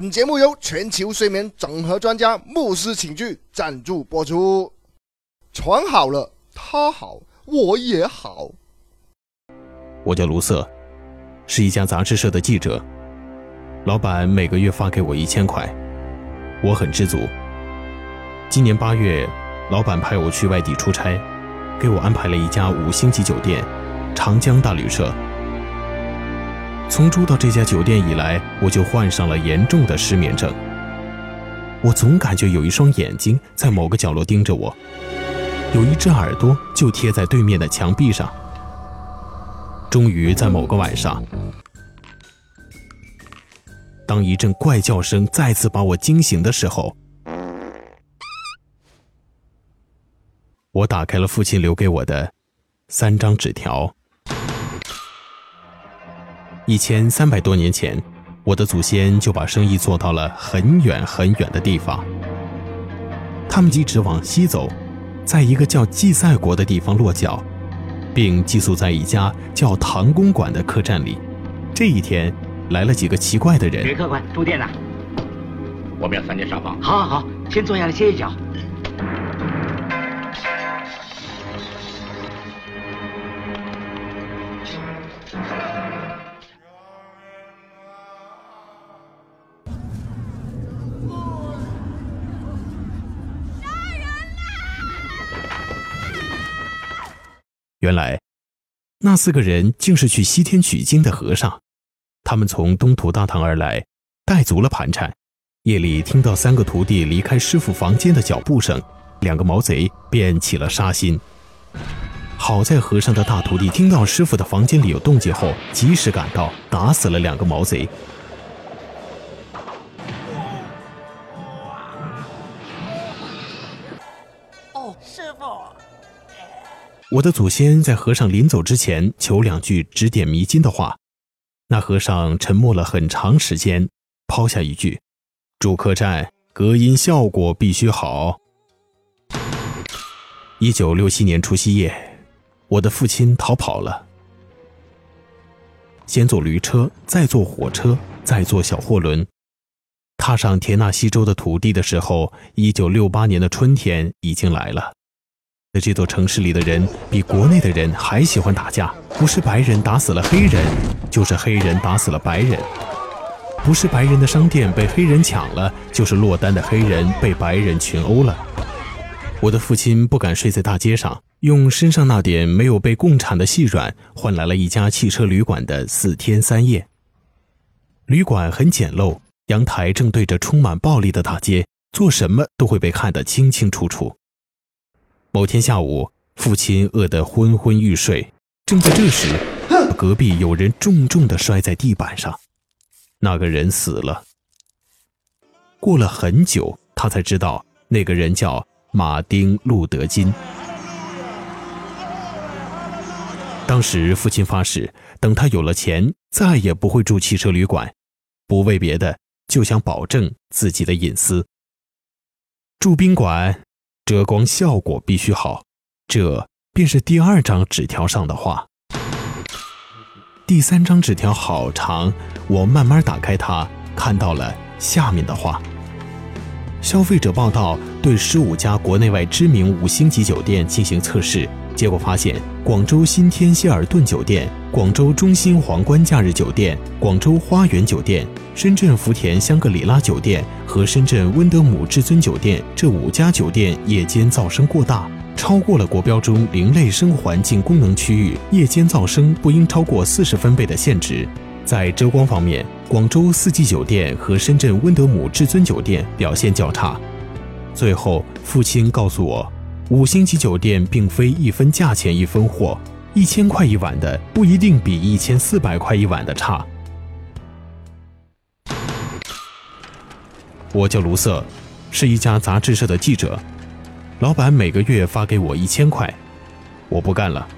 本节目由全球睡眠整合专家牧师寝具赞助播出。床好了，他好，我也好。我叫卢瑟，是一家杂志社的记者。老板每个月发给我一千块，我很知足。今年八月，老板派我去外地出差，给我安排了一家五星级酒店——长江大旅社。从住到这家酒店以来，我就患上了严重的失眠症。我总感觉有一双眼睛在某个角落盯着我，有一只耳朵就贴在对面的墙壁上。终于在某个晚上，当一阵怪叫声再次把我惊醒的时候，我打开了父亲留给我的三张纸条。一千三百多年前，我的祖先就把生意做到了很远很远的地方。他们一直往西走，在一个叫祭赛国的地方落脚，并寄宿在一家叫唐公馆的客栈里。这一天，来了几个奇怪的人。女客官住店呢？我们要三间上房。好，好，好，先坐下来歇一觉。原来，那四个人竟是去西天取经的和尚。他们从东土大唐而来，带足了盘缠。夜里听到三个徒弟离开师傅房间的脚步声，两个毛贼便起了杀心。好在和尚的大徒弟听到师傅的房间里有动静后，及时赶到，打死了两个毛贼。我的祖先在和尚临走之前求两句指点迷津的话，那和尚沉默了很长时间，抛下一句：“住客栈隔音效果必须好。”一九六七年除夕夜，我的父亲逃跑了。先坐驴车，再坐火车，再坐小货轮，踏上田纳西州的土地的时候，一九六八年的春天已经来了。这座城市里的人比国内的人还喜欢打架，不是白人打死了黑人，就是黑人打死了白人；不是白人的商店被黑人抢了，就是落单的黑人被白人群殴了。我的父亲不敢睡在大街上，用身上那点没有被共产的细软换来了一家汽车旅馆的四天三夜。旅馆很简陋，阳台正对着充满暴力的大街，做什么都会被看得清清楚楚。某天下午，父亲饿得昏昏欲睡。正在这时，隔壁有人重重地摔在地板上，那个人死了。过了很久，他才知道那个人叫马丁·路德·金。当时，父亲发誓，等他有了钱，再也不会住汽车旅馆，不为别的，就想保证自己的隐私。住宾馆。遮光效果必须好，这便是第二张纸条上的话。第三张纸条好长，我慢慢打开它，看到了下面的话：消费者报道对十五家国内外知名五星级酒店进行测试，结果发现，广州新天希尔顿酒店、广州中心皇冠假日酒店、广州花园酒店。深圳福田香格里拉酒店和深圳温德姆至尊酒店这五家酒店夜间噪声过大，超过了国标中零类生活环境功能区域夜间噪声不应超过四十分贝的限值。在遮光方面，广州四季酒店和深圳温德姆至尊酒店表现较差。最后，父亲告诉我，五星级酒店并非一分价钱一分货，一千块一晚的不一定比一千四百块一晚的差。我叫卢瑟，是一家杂志社的记者。老板每个月发给我一千块，我不干了。